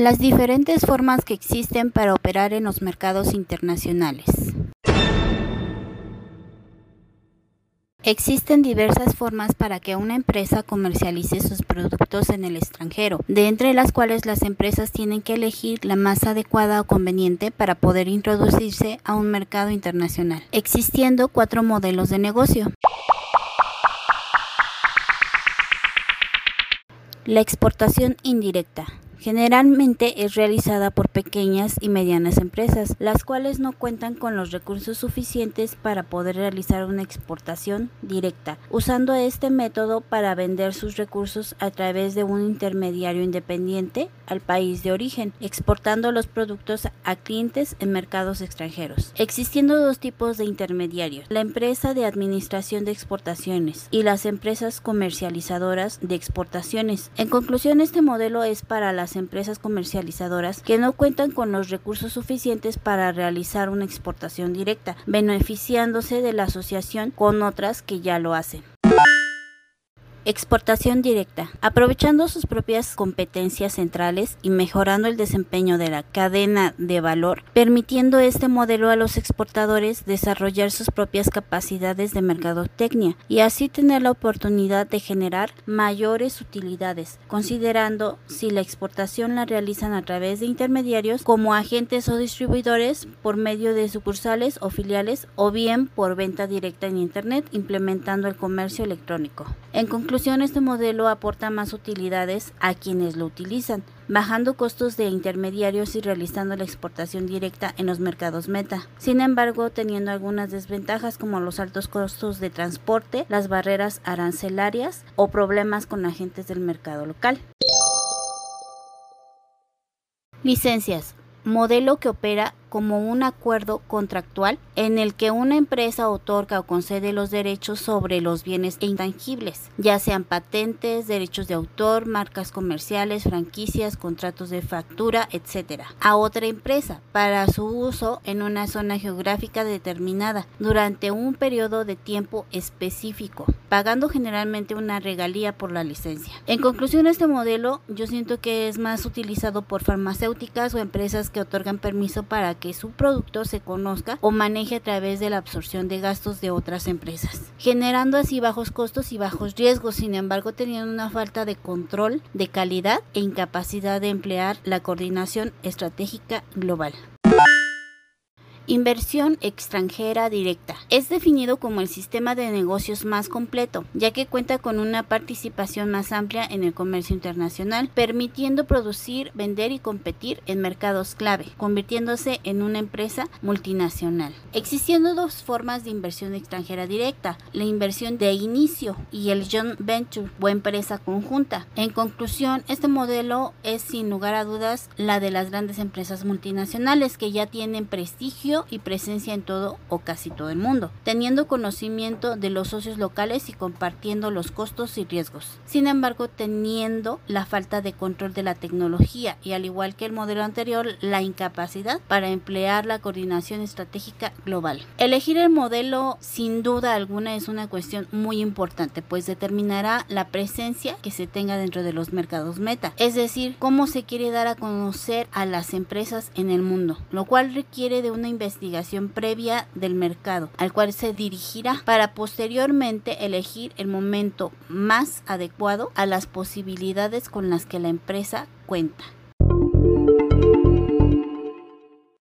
Las diferentes formas que existen para operar en los mercados internacionales. Existen diversas formas para que una empresa comercialice sus productos en el extranjero, de entre las cuales las empresas tienen que elegir la más adecuada o conveniente para poder introducirse a un mercado internacional, existiendo cuatro modelos de negocio. La exportación indirecta. Generalmente es realizada por pequeñas y medianas empresas, las cuales no cuentan con los recursos suficientes para poder realizar una exportación directa, usando este método para vender sus recursos a través de un intermediario independiente al país de origen, exportando los productos a clientes en mercados extranjeros. Existiendo dos tipos de intermediarios, la empresa de administración de exportaciones y las empresas comercializadoras de exportaciones. En conclusión, este modelo es para las empresas comercializadoras que no cuentan con los recursos suficientes para realizar una exportación directa, beneficiándose de la asociación con otras que ya lo hacen. Exportación directa. Aprovechando sus propias competencias centrales y mejorando el desempeño de la cadena de valor, permitiendo este modelo a los exportadores desarrollar sus propias capacidades de mercadotecnia y así tener la oportunidad de generar mayores utilidades, considerando si la exportación la realizan a través de intermediarios como agentes o distribuidores por medio de sucursales o filiales o bien por venta directa en Internet implementando el comercio electrónico. En este modelo aporta más utilidades a quienes lo utilizan, bajando costos de intermediarios y realizando la exportación directa en los mercados meta. Sin embargo, teniendo algunas desventajas como los altos costos de transporte, las barreras arancelarias o problemas con agentes del mercado local. Licencias. Modelo que opera como un acuerdo contractual en el que una empresa otorga o concede los derechos sobre los bienes intangibles, ya sean patentes, derechos de autor, marcas comerciales, franquicias, contratos de factura, etc., a otra empresa para su uso en una zona geográfica determinada durante un periodo de tiempo específico, pagando generalmente una regalía por la licencia. En conclusión, este modelo yo siento que es más utilizado por farmacéuticas o empresas que otorgan permiso para que su producto se conozca o maneje a través de la absorción de gastos de otras empresas, generando así bajos costos y bajos riesgos, sin embargo teniendo una falta de control de calidad e incapacidad de emplear la coordinación estratégica global. Inversión extranjera directa. Es definido como el sistema de negocios más completo, ya que cuenta con una participación más amplia en el comercio internacional, permitiendo producir, vender y competir en mercados clave, convirtiéndose en una empresa multinacional. Existiendo dos formas de inversión extranjera directa, la inversión de inicio y el joint venture o empresa conjunta. En conclusión, este modelo es sin lugar a dudas la de las grandes empresas multinacionales que ya tienen prestigio y presencia en todo o casi todo el mundo, teniendo conocimiento de los socios locales y compartiendo los costos y riesgos. Sin embargo, teniendo la falta de control de la tecnología y al igual que el modelo anterior, la incapacidad para emplear la coordinación estratégica global. Elegir el modelo sin duda alguna es una cuestión muy importante, pues determinará la presencia que se tenga dentro de los mercados meta, es decir, cómo se quiere dar a conocer a las empresas en el mundo, lo cual requiere de una investigación investigación previa del mercado, al cual se dirigirá para posteriormente elegir el momento más adecuado a las posibilidades con las que la empresa cuenta.